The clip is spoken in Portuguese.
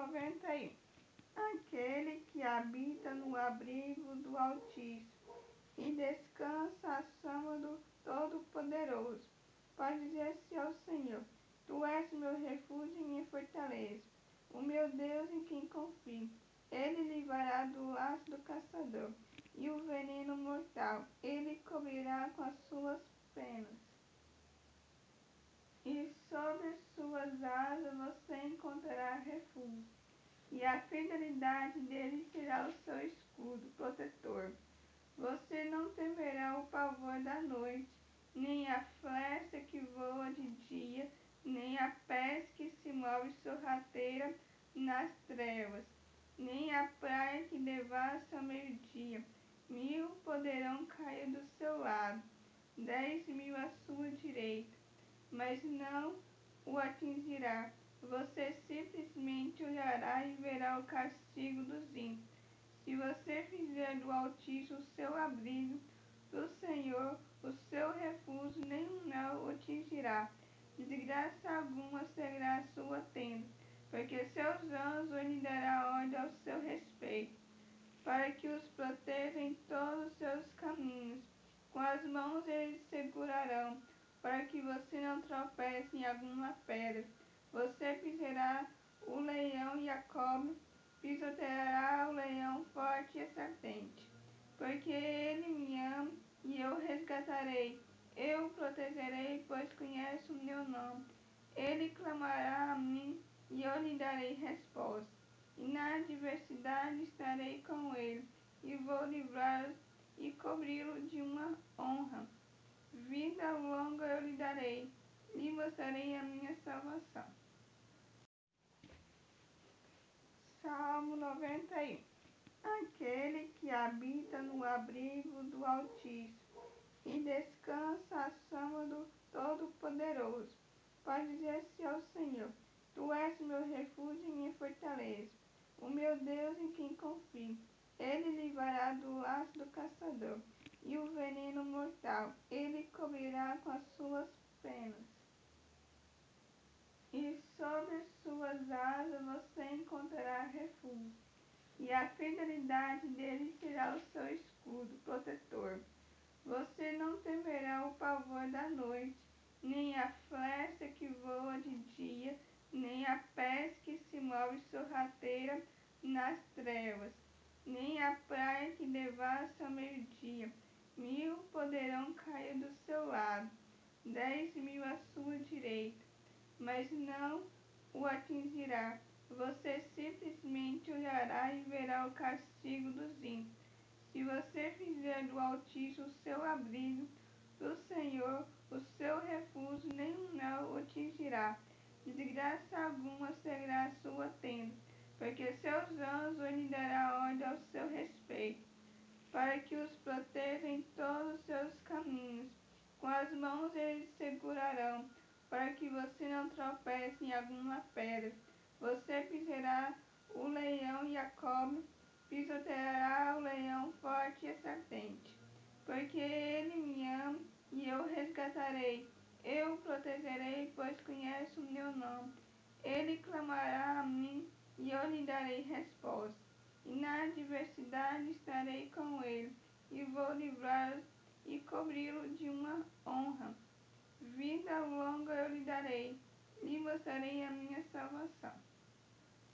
91 Aquele que habita no abrigo do Altíssimo e descansa à sombra do Todo-Poderoso, pode dizer-se ao Senhor: Tu és meu refúgio e minha fortaleza, o meu Deus em quem confio. Ele livrará do laço do caçador e o veneno mortal. Ele cobrirá com as suas penas. E sobre suas asas você encontrará refúgio. E a fidelidade dele será o seu escudo protetor. Você não temerá o pavor da noite, nem a flecha que voa de dia, nem a peste que se move sorrateira nas trevas, nem a praia que devassa ao meio-dia. Mil poderão cair do seu lado, dez mil à sua direita, mas não o atingirá. Você simplesmente olhará e verá o castigo dos ímpios. Se você fizer do Altíssimo o seu abrigo, do Senhor o seu refúgio, nenhum mal o atingirá. Desgraça alguma será a sua tenda, porque seus anjos lhe dará ordem ao seu respeito, para que os proteja em todos os seus caminhos. Com as mãos eles segurarão, para que você não tropece em alguma pedra. Você pisará o leão e a cobra, pisoteará o leão forte e a serpente. Porque ele me ama e eu resgatarei, eu o protegerei, pois conhece o meu nome. Ele clamará a mim e eu lhe darei resposta. E na adversidade estarei com ele, e vou livrá-lo e cobri-lo de uma honra. Vida longa eu lhe darei, e mostrarei a minha salvação. 91 Aquele que habita no abrigo do Altíssimo e descansa à sombra do Todo-Poderoso, pode dizer-se ao Senhor: Tu és meu refúgio e minha fortaleza, o meu Deus em quem confio. Ele livrará do laço do caçador e o veneno mortal. Ele cobrirá com as suas penas. E sobre suas asas você encontrará refúgio. E a fidelidade dele será o seu escudo protetor. Você não temerá o pavor da noite, nem a flecha que voa de dia, nem a peste que se move sorrateira nas trevas, nem a praia que devassa ao meio-dia. Mil poderão cair do seu lado, dez mil à sua direita, mas não o atingirá. Você simplesmente olhará e verá o castigo dos ímpios. Se você fizer do Altíssimo o seu abrigo, do Senhor o seu refúgio, nenhum mal o atingirá. Desgraça alguma será a sua tenda, porque seus anjos lhe dará ordem ao seu respeito, para que os proteja em todos os seus caminhos. Com as mãos eles segurarão, para que você não tropece em alguma pedra. Você pisará o leão e a cobra, pisoteará o leão forte e a serpente. Porque ele me ama e eu resgatarei, eu o protegerei, pois conhece o meu nome. Ele clamará a mim e eu lhe darei resposta. E na adversidade estarei com ele, e vou livrá-lo e cobri-lo de uma honra. Vida longa eu lhe darei, e mostrarei a minha salvação.